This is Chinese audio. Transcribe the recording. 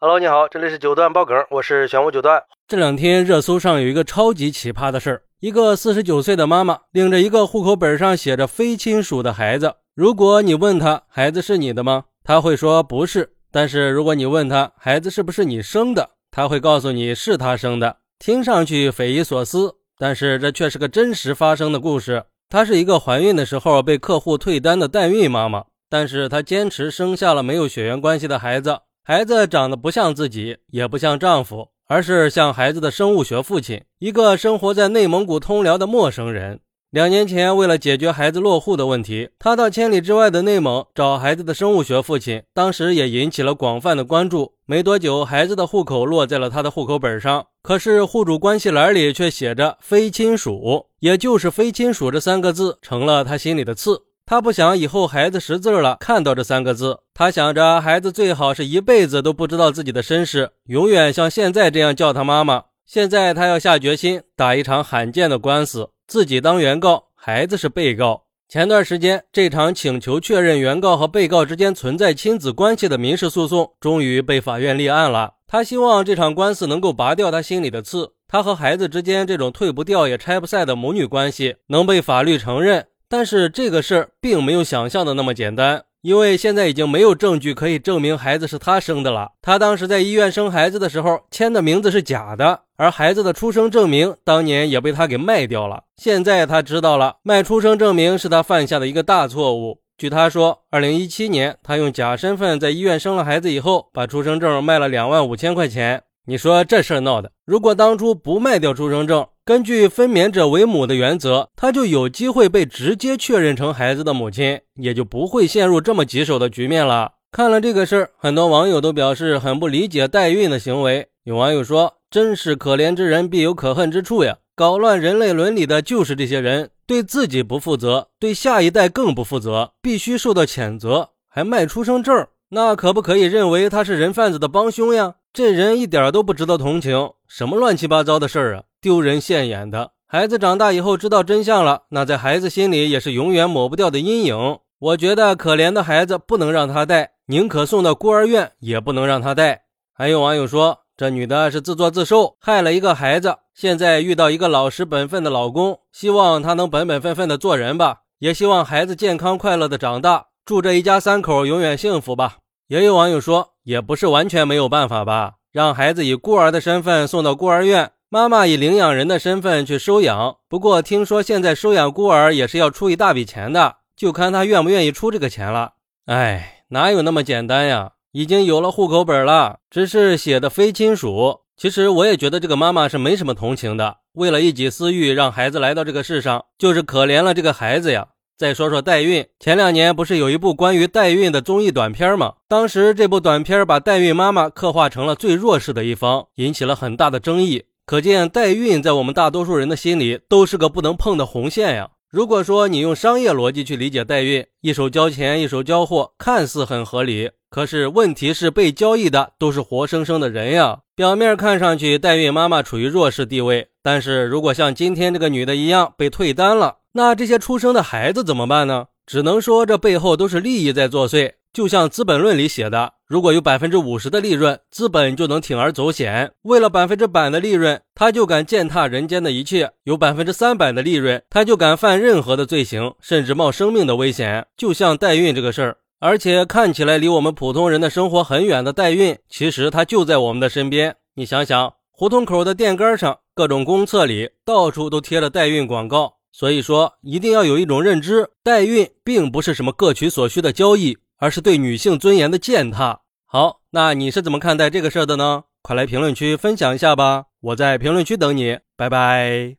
Hello，你好，这里是九段爆梗，我是玄武九段。这两天热搜上有一个超级奇葩的事儿：一个四十九岁的妈妈领着一个户口本上写着非亲属的孩子。如果你问他孩子是你的吗？他会说不是。但是如果你问他孩子是不是你生的，他会告诉你是他生的。听上去匪夷所思，但是这却是个真实发生的故事。她是一个怀孕的时候被客户退单的代孕妈妈，但是她坚持生下了没有血缘关系的孩子。孩子长得不像自己，也不像丈夫，而是像孩子的生物学父亲，一个生活在内蒙古通辽的陌生人。两年前，为了解决孩子落户的问题，他到千里之外的内蒙找孩子的生物学父亲，当时也引起了广泛的关注。没多久，孩子的户口落在了他的户口本上，可是户主关系栏里却写着“非亲属”，也就是“非亲属”这三个字成了他心里的刺。他不想以后孩子识字了看到这三个字，他想着孩子最好是一辈子都不知道自己的身世，永远像现在这样叫他妈妈。现在他要下决心打一场罕见的官司，自己当原告，孩子是被告。前段时间，这场请求确认原告和被告之间存在亲子关系的民事诉讼终于被法院立案了。他希望这场官司能够拔掉他心里的刺，他和孩子之间这种退不掉也拆不散的母女关系能被法律承认。但是这个事儿并没有想象的那么简单，因为现在已经没有证据可以证明孩子是他生的了。他当时在医院生孩子的时候签的名字是假的，而孩子的出生证明当年也被他给卖掉了。现在他知道了，卖出生证明是他犯下的一个大错误。据他说，二零一七年他用假身份在医院生了孩子以后，把出生证卖了两万五千块钱。你说这事儿闹的，如果当初不卖掉出生证，根据分娩者为母的原则，她就有机会被直接确认成孩子的母亲，也就不会陷入这么棘手的局面了。看了这个事儿，很多网友都表示很不理解代孕的行为。有网友说：“真是可怜之人必有可恨之处呀！搞乱人类伦理的就是这些人，对自己不负责，对下一代更不负责，必须受到谴责。还卖出生证，那可不可以认为他是人贩子的帮凶呀？”这人一点都不值得同情，什么乱七八糟的事儿啊，丢人现眼的。孩子长大以后知道真相了，那在孩子心里也是永远抹不掉的阴影。我觉得可怜的孩子不能让他带，宁可送到孤儿院也不能让他带。还有网友说，这女的是自作自受，害了一个孩子，现在遇到一个老实本分的老公，希望他能本本分分的做人吧，也希望孩子健康快乐的长大，祝这一家三口永远幸福吧。也有网友说，也不是完全没有办法吧，让孩子以孤儿的身份送到孤儿院，妈妈以领养人的身份去收养。不过听说现在收养孤儿也是要出一大笔钱的，就看他愿不愿意出这个钱了。哎，哪有那么简单呀？已经有了户口本了，只是写的非亲属。其实我也觉得这个妈妈是没什么同情的，为了一己私欲让孩子来到这个世上，就是可怜了这个孩子呀。再说说代孕，前两年不是有一部关于代孕的综艺短片吗？当时这部短片把代孕妈妈刻画成了最弱势的一方，引起了很大的争议。可见代孕在我们大多数人的心里都是个不能碰的红线呀。如果说你用商业逻辑去理解代孕，一手交钱一手交货，看似很合理。可是问题是被交易的都是活生生的人呀。表面看上去代孕妈妈处于弱势地位，但是如果像今天这个女的一样被退单了。那这些出生的孩子怎么办呢？只能说这背后都是利益在作祟。就像《资本论》里写的，如果有百分之五十的利润，资本就能铤而走险；为了百分之百的利润，他就敢践踏人间的一切；有百分之三百的利润，他就敢犯任何的罪行，甚至冒生命的危险。就像代孕这个事儿，而且看起来离我们普通人的生活很远的代孕，其实它就在我们的身边。你想想，胡同口的电杆上、各种公厕里，到处都贴着代孕广告。所以说，一定要有一种认知，代孕并不是什么各取所需的交易，而是对女性尊严的践踏。好，那你是怎么看待这个事儿的呢？快来评论区分享一下吧，我在评论区等你，拜拜。